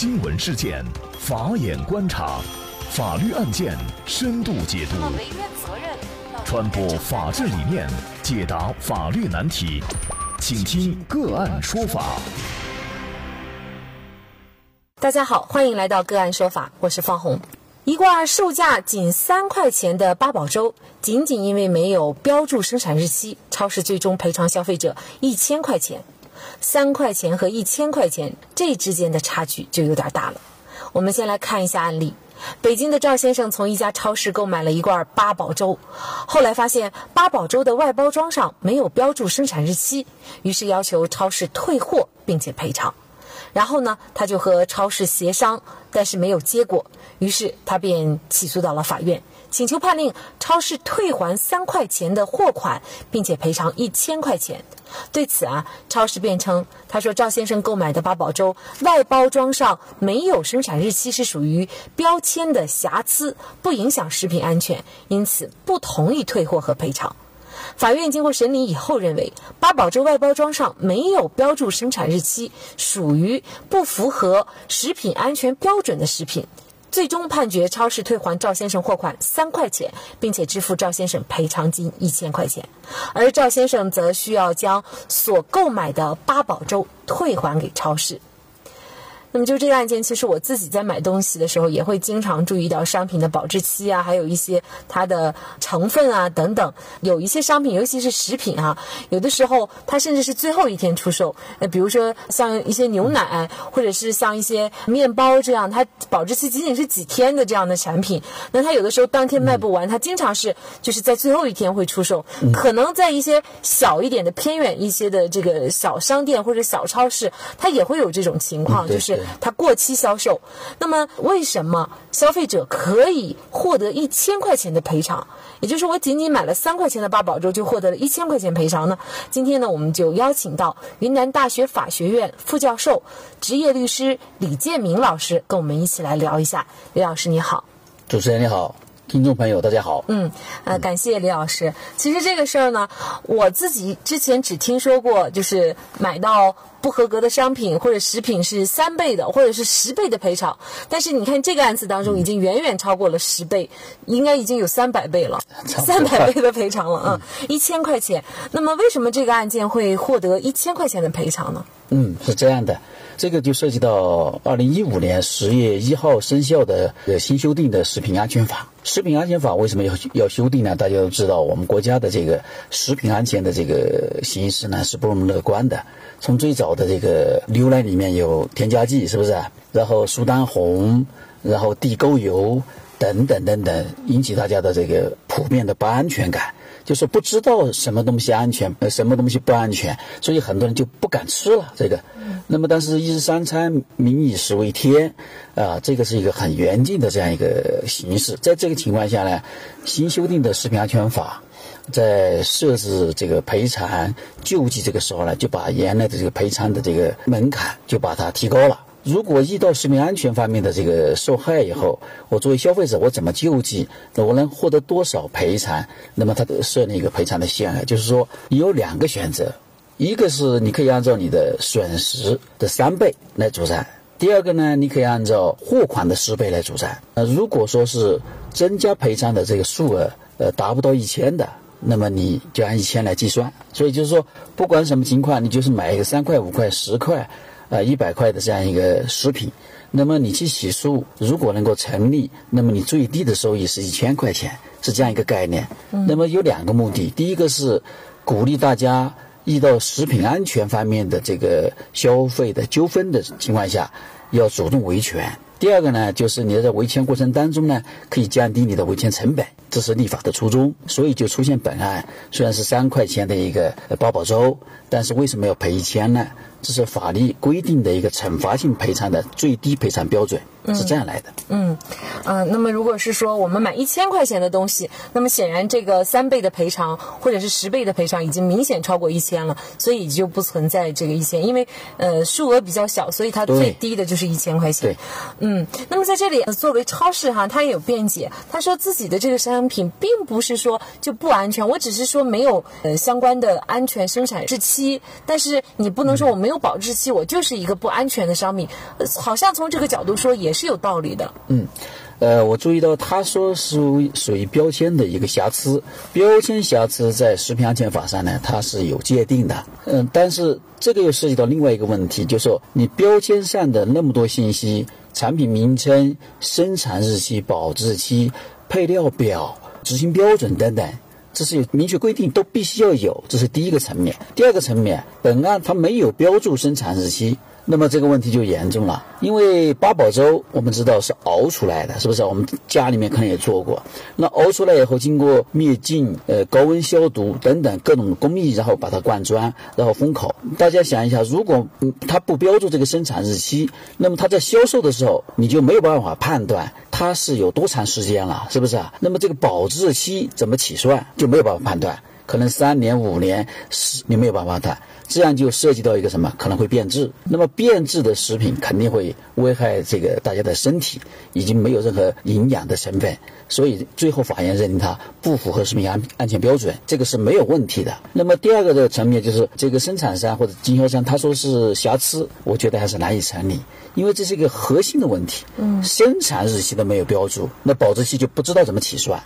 新闻事件，法眼观察，法律案件深度解读，传播法治理念，解答法律难题，请听个案说法。大家好，欢迎来到个案说法，我是方红。一罐售价仅三块钱的八宝粥，仅仅因为没有标注生产日期，超市最终赔偿消费者一千块钱。三块钱和一千块钱，这之间的差距就有点大了。我们先来看一下案例：北京的赵先生从一家超市购买了一罐八宝粥，后来发现八宝粥的外包装上没有标注生产日期，于是要求超市退货并且赔偿。然后呢，他就和超市协商，但是没有结果，于是他便起诉到了法院。请求判令超市退还三块钱的货款，并且赔偿一千块钱。对此啊，超市辩称，他说赵先生购买的八宝粥外包装上没有生产日期，是属于标签的瑕疵，不影响食品安全，因此不同意退货和赔偿。法院经过审理以后认为，八宝粥外包装上没有标注生产日期，属于不符合食品安全标准的食品。最终判决超市退还赵先生货款三块钱，并且支付赵先生赔偿金一千块钱，而赵先生则需要将所购买的八宝粥退还给超市。那么就这个案件，其实我自己在买东西的时候，也会经常注意到商品的保质期啊，还有一些它的成分啊等等。有一些商品，尤其是食品啊，有的时候它甚至是最后一天出售。呃，比如说像一些牛奶，或者是像一些面包这样，它保质期仅仅是几天的这样的产品，那它有的时候当天卖不完，它经常是就是在最后一天会出售。可能在一些小一点的偏远一些的这个小商店或者小超市，它也会有这种情况，就是。它过期销售，那么为什么消费者可以获得一千块钱的赔偿？也就是我仅仅买了三块钱的八宝粥，就获得了一千块钱赔偿呢？今天呢，我们就邀请到云南大学法学院副教授、职业律师李建明老师，跟我们一起来聊一下。李老师你好，主持人你好。听众朋友，大家好。嗯，呃，感谢李老师。其实这个事儿呢，我自己之前只听说过，就是买到不合格的商品或者食品是三倍的，或者是十倍的赔偿。但是你看这个案子当中，已经远远超过了十倍，应该已经有三百倍了，三百倍的赔偿了啊，一千块钱。那么为什么这个案件会获得一千块钱的赔偿呢？嗯，是这样的。这个就涉及到二零一五年十月一号生效的新修订的食品安全法。食品安全法为什么要要修订呢？大家都知道，我们国家的这个食品安全的这个形势呢是不容乐观的。从最早的这个牛奶里面有添加剂，是不是？然后苏丹红，然后地沟油等等等等，引起大家的这个普遍的不安全感。就是不知道什么东西安全，呃什么东西不安全，所以很多人就不敢吃了。这个，那么但是，一日三餐，民以食为天，啊，这个是一个很严峻的这样一个形式。在这个情况下呢，新修订的食品安全法，在设置这个赔偿救济这个时候呢，就把原来的这个赔偿的这个门槛就把它提高了。如果遇到食品安全方面的这个受害以后，我作为消费者，我怎么救济？那我能获得多少赔偿？那么它设立一个赔偿的限额，就是说有两个选择，一个是你可以按照你的损失的三倍来主张，第二个呢，你可以按照货款的十倍来主张。那如果说是增加赔偿的这个数额呃达不到一千的，那么你就按一千来计算。所以就是说，不管什么情况，你就是买一个三块、五块、十块。啊，一百块的这样一个食品，那么你去起诉，如果能够成立，那么你最低的收益是一千块钱，是这样一个概念。那么有两个目的，第一个是鼓励大家遇到食品安全方面的这个消费的纠纷的情况下，要主动维权；第二个呢，就是你在维权过程当中呢，可以降低你的维权成本，这是立法的初衷。所以就出现本案，虽然是三块钱的一个八宝粥，但是为什么要赔一千呢？这是法律规定的一个惩罚性赔偿的最低赔偿标准，是这样来的。嗯，啊，那么如果是说我们买一千块钱的东西，那么显然这个三倍的赔偿或者是十倍的赔偿已经明显超过一千了，所以就不存在这个一千，因为呃数额比较小，所以它最低的就是一千块钱。对，嗯，那么在这里作为超市哈，他也有辩解，他说自己的这个商品，并不是说就不安全，我只是说没有呃相关的安全生产日期。但是你不能说我没有保质期，我就是一个不安全的商品。好像从这个角度说也是有道理的。嗯。呃，我注意到他说是属于标签的一个瑕疵，标签瑕疵在食品安全法上呢，它是有界定的。嗯，但是这个又涉及到另外一个问题，就是说你标签上的那么多信息，产品名称、生产日期、保质期、配料表、执行标准等等，这是有明确规定，都必须要有。这是第一个层面。第二个层面，本案它没有标注生产日期。那么这个问题就严重了，因为八宝粥我们知道是熬出来的，是不是？我们家里面可能也做过。那熬出来以后，经过灭菌、呃高温消毒等等各种工艺，然后把它灌装，然后封口。大家想一下，如果它不标注这个生产日期，那么它在销售的时候，你就没有办法判断它是有多长时间了，是不是？那么这个保质期怎么起算，就没有办法判断。可能三年、五年、十，你没有办法谈，这样就涉及到一个什么？可能会变质。那么变质的食品肯定会危害这个大家的身体，已经没有任何营养的成分，所以最后法院认定它不符合食品安安全标准，这个是没有问题的。那么第二个的层面就是这个生产商或者经销商他说是瑕疵，我觉得还是难以成立，因为这是一个核心的问题。嗯，生产日期都没有标注，那保质期就不知道怎么起算。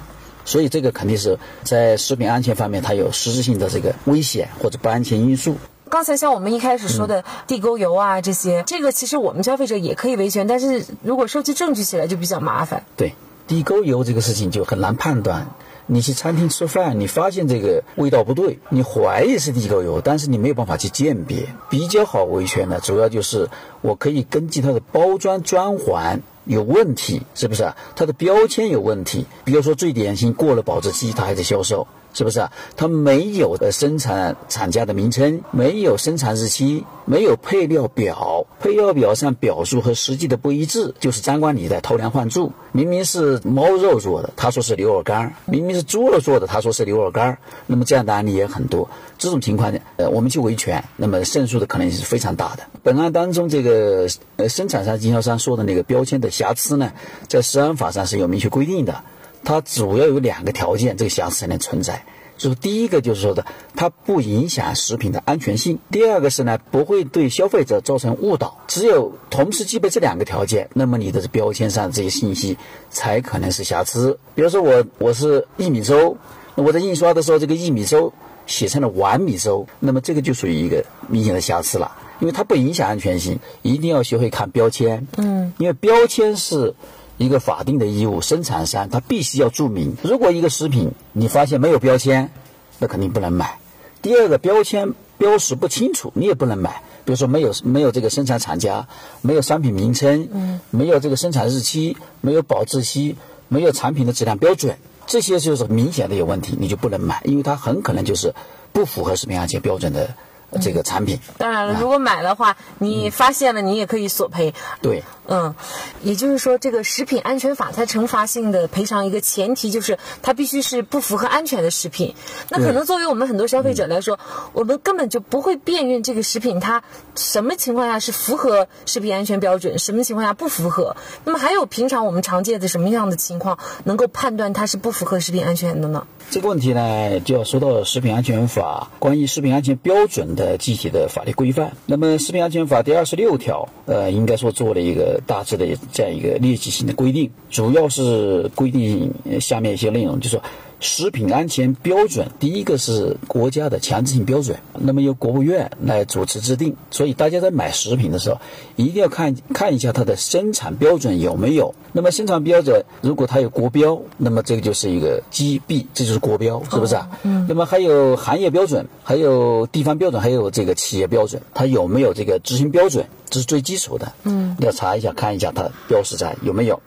所以这个肯定是在食品安全方面，它有实质性的这个危险或者不安全因素。刚才像我们一开始说的地沟油啊这些，这个其实我们消费者也可以维权，但是如果收集证据起来就比较麻烦。对，地沟油这个事情就很难判断。你去餐厅吃饭，你发现这个味道不对，你怀疑是地沟油，但是你没有办法去鉴别。比较好维权的，主要就是我可以根据它的包装装潢。有问题是不是？它的标签有问题，比如说最典型过了保质期，它还在销售。是不是啊？它没有的生产厂家的名称，没有生产日期，没有配料表，配料表上表述和实际的不一致，就是张冠李戴、偷梁换柱。明明是猫肉做的，他说是牛肉干；明明是猪肉做的，他说是牛肉干。那么这样的案例也很多。这种情况，呃，我们去维权，那么胜诉的可能性是非常大的。本案当中，这个呃生产商、经销商说的那个标签的瑕疵呢，在食安法上是有明确规定的。它主要有两个条件，这个瑕疵才能存在。就是第一个，就是说的它不影响食品的安全性；第二个是呢，不会对消费者造成误导。只有同时具备这两个条件，那么你的标签上这些信息才可能是瑕疵。比如说我我是薏米粥，我在印刷的时候这个薏米粥写成了碗米粥，那么这个就属于一个明显的瑕疵了，因为它不影响安全性。一定要学会看标签，嗯，因为标签是。一个法定的义务，生产商他必须要注明。如果一个食品你发现没有标签，那肯定不能买。第二个，标签标识不清楚，你也不能买。比如说没有没有这个生产厂家，没有商品名称，嗯，没有这个生产日期，没有保质期，没有产品的质量标准，这些就是明显的有问题，你就不能买，因为它很可能就是不符合食品安全标准的。这个产品，当然了，如果买的话，你发现了，你也可以索赔。对，嗯，也就是说，这个食品安全法它惩罚性的赔偿一个前提就是它必须是不符合安全的食品。那可能作为我们很多消费者来说，我们根本就不会辨认这个食品它什么情况下是符合食品安全标准，什么情况下不符合。那么还有平常我们常见的什么样的情况能够判断它是不符合食品安全的呢？这个问题呢，就要说到食品安全法关于食品安全标准的。呃，具体的法律规范。那么《食品安全法》第二十六条，呃，应该说做了一个大致的这样一个列举性的规定，主要是规定下面一些内容，就是说。食品安全标准，第一个是国家的强制性标准，那么由国务院来主持制定。所以大家在买食品的时候，一定要看看一下它的生产标准有没有。那么生产标准如果它有国标，那么这个就是一个 GB，这就是国标，是不是啊？嗯。那么还有行业标准，还有地方标准，还有这个企业标准，它有没有这个执行标准？这是最基础的。嗯。要查一下，看一下它标识在有没有。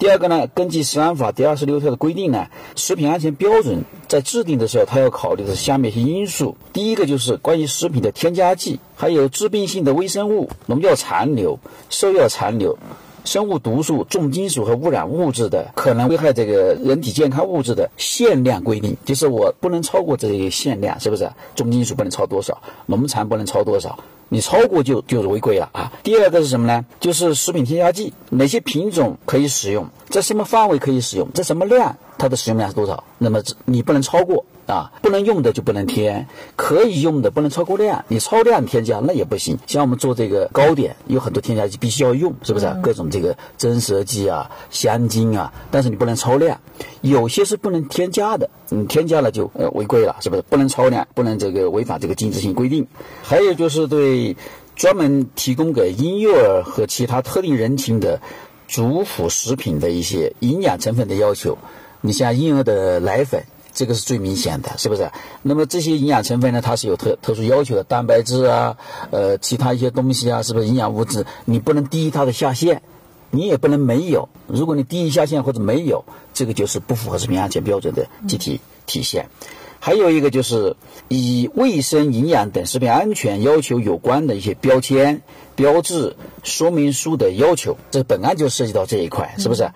第二个呢，根据《食安法》第二十六条的规定呢，食品安全标准在制定的时候，它要考虑的是下面一些因素。第一个就是关于食品的添加剂，还有致病性的微生物、农药残留、兽药残留、生物毒素、重金属和污染物质的可能危害这个人体健康物质的限量规定，就是我不能超过这些限量，是不是？重金属不能超多少，农残不能超多少。你超过就就是违规了啊。第二个是什么呢？就是食品添加剂，哪些品种可以使用，在什么范围可以使用，在什么量，它的使用量是多少？那么你不能超过。啊，不能用的就不能添，可以用的不能超过量。你超量添加那也不行。像我们做这个糕点，有很多添加剂必须要用，是不是？各种这个增色剂啊、香精啊，但是你不能超量。有些是不能添加的，你添加了就呃违规了，是不是？不能超量，不能这个违反这个禁止性规定。还有就是对专门提供给婴幼儿和其他特定人群的主辅食品的一些营养成分的要求。你像婴儿的奶粉。这个是最明显的，是不是？那么这些营养成分呢，它是有特特殊要求的，蛋白质啊，呃，其他一些东西啊，是不是营养物质？你不能低于它的下限，你也不能没有。如果你低于下限或者没有，这个就是不符合食品安全标准的具体体现。还有一个就是以卫生、营养等食品安全要求有关的一些标签、标志、说明书的要求，这本案就涉及到这一块，是不是？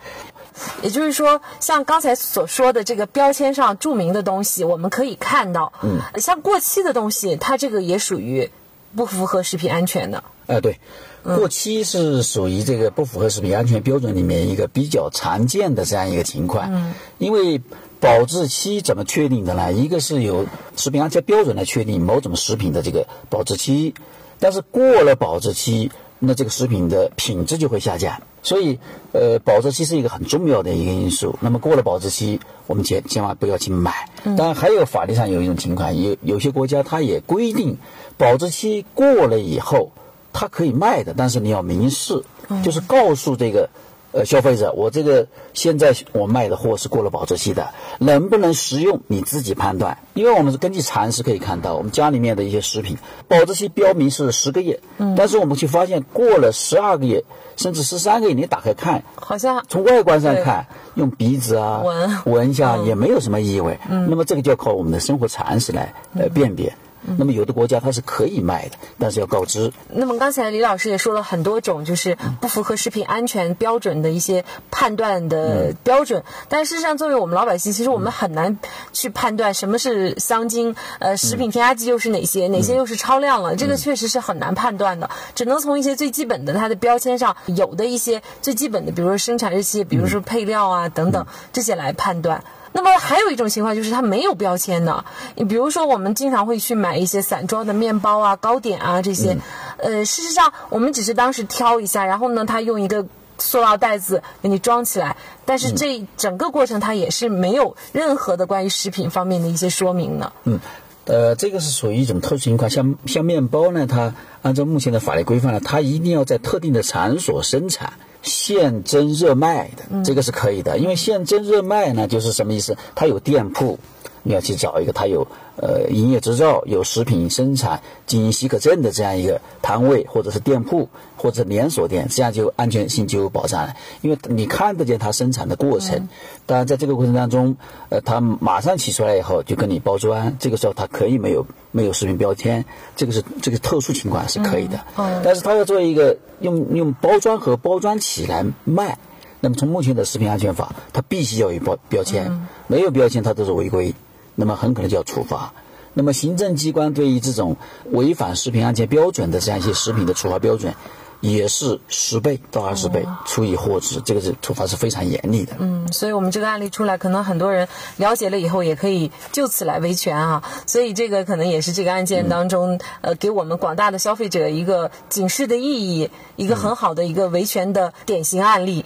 也就是说，像刚才所说的这个标签上注明的东西，我们可以看到，嗯，像过期的东西，它这个也属于不符合食品安全的。呃，对，过期是属于这个不符合食品安全标准里面一个比较常见的这样一个情况。嗯，因为保质期怎么确定的呢？一个是由食品安全标准来确定某种食品的这个保质期，但是过了保质期。那这个食品的品质就会下降，所以，呃，保质期是一个很重要的一个因素。那么过了保质期，我们千千万不要去买。当然，还有法律上有一种情况，有有些国家它也规定，保质期过了以后，它可以卖的，但是你要明示，就是告诉这个。呃，消费者，我这个现在我卖的货是过了保质期的，能不能食用你自己判断。因为我们是根据常识可以看到，我们家里面的一些食品保质期标明是十个月，嗯，但是我们却发现过了十二个月，甚至十三个月，你打开看，好像从外观上看，用鼻子啊闻。闻一下也没有什么异味，嗯，那么这个就要靠我们的生活常识来来辨别。那么有的国家它是可以卖的，但是要告知。那么刚才李老师也说了很多种，就是不符合食品安全标准的一些判断的标准。但事实上，作为我们老百姓，其实我们很难去判断什么是香精，呃，食品添加剂又是哪些，哪些又是超量了。这个确实是很难判断的，只能从一些最基本的它的标签上有的一些最基本的，比如说生产日期，比如说配料啊等等这些来判断。那么还有一种情况就是它没有标签的，你比如说我们经常会去买一些散装的面包啊、糕点啊这些，呃，事实上我们只是当时挑一下，然后呢，他用一个塑料袋子给你装起来，但是这整个过程它也是没有任何的关于食品方面的一些说明的。嗯，呃，这个是属于一种特殊情况，像像面包呢，它按照目前的法律规范呢，它一定要在特定的场所生产。现蒸热卖的，这个是可以的，因为现蒸热卖呢，就是什么意思？它有店铺，你要去找一个他有。呃，营业执照有食品生产经营许可证的这样一个摊位，或者是店铺，或者连锁店，这样就安全性就有保障了。因为你看得见它生产的过程，当然在这个过程当中，呃，它马上取出来以后就跟你包装，这个时候它可以没有没有食品标签，这个是这个特殊情况是可以的。但是它要做一个用用包装盒包装起来卖，那么从目前的食品安全法，它必须要有标标签，没有标签它都是违规。那么很可能就要处罚。那么行政机关对于这种违反食品安全标准的这样一些食品的处罚标准，也是十倍到二十倍处以货值，这个是处罚是非常严厉的。嗯，所以我们这个案例出来，可能很多人了解了以后，也可以就此来维权啊。所以这个可能也是这个案件当中，呃，给我们广大的消费者一个警示的意义，一个很好的一个维权的典型案例。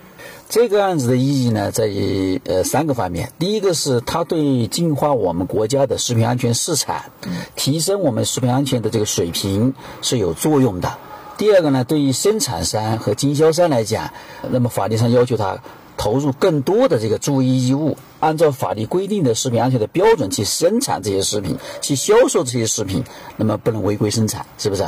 这个案子的意义呢，在于呃三个方面。第一个是它对净化我们国家的食品安全市场，提升我们食品安全的这个水平是有作用的。第二个呢，对于生产商和经销商来讲，那么法律上要求他投入更多的这个注意义务，按照法律规定的食品安全的标准去生产这些食品，去销售这些食品，那么不能违规生产，是不是？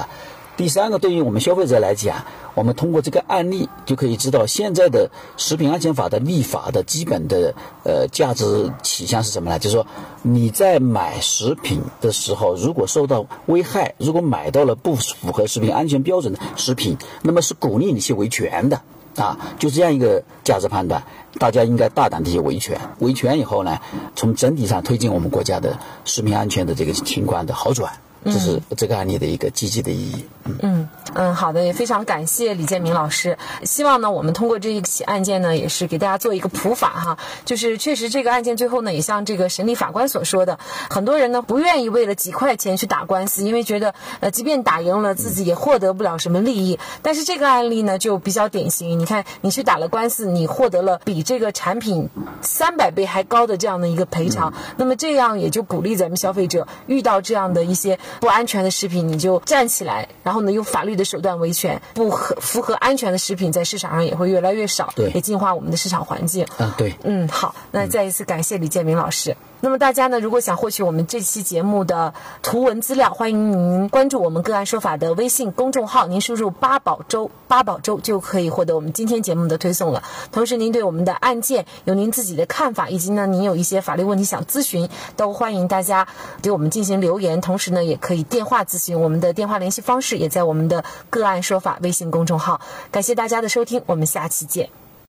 第三个，对于我们消费者来讲，我们通过这个案例就可以知道，现在的食品安全法的立法的基本的呃价值取向是什么呢？就是说，你在买食品的时候，如果受到危害，如果买到了不符合食品安全标准的食品，那么是鼓励你去维权的啊，就这样一个价值判断，大家应该大胆的去维权，维权以后呢，从整体上推进我们国家的食品安全的这个情况的好转。这是这个案例的一个积极的意义。嗯嗯，好的，也非常感谢李建明老师。希望呢，我们通过这一起案件呢，也是给大家做一个普法哈。就是确实这个案件最后呢，也像这个审理法官所说的，很多人呢不愿意为了几块钱去打官司，因为觉得呃，即便打赢了，自己也获得不了什么利益。但是这个案例呢，就比较典型。你看，你去打了官司，你获得了比这个产品三百倍还高的这样的一个赔偿，那么这样也就鼓励咱们消费者遇到这样的一些不安全的食品，你就站起来，然后呢用法律的手段维权，不合符合安全的食品在市场上也会越来越少，对，也净化我们的市场环境。啊，对，嗯，好，那再一次感谢李建明老师。那么大家呢，如果想获取我们这期节目的图文资料，欢迎您关注我们个案说法的微信公众号，您输入“八宝粥”八宝粥就可以获得我们今天节目的推送了。同时，您对我们的案件有您自己的看法，以及呢，您有一些法律问题想咨询，都欢迎大家给我们进行留言。同时呢，也可以电话咨询，我们的电话联系方式也在我们的个案说法微信公众号。感谢大家的收听，我们下期见。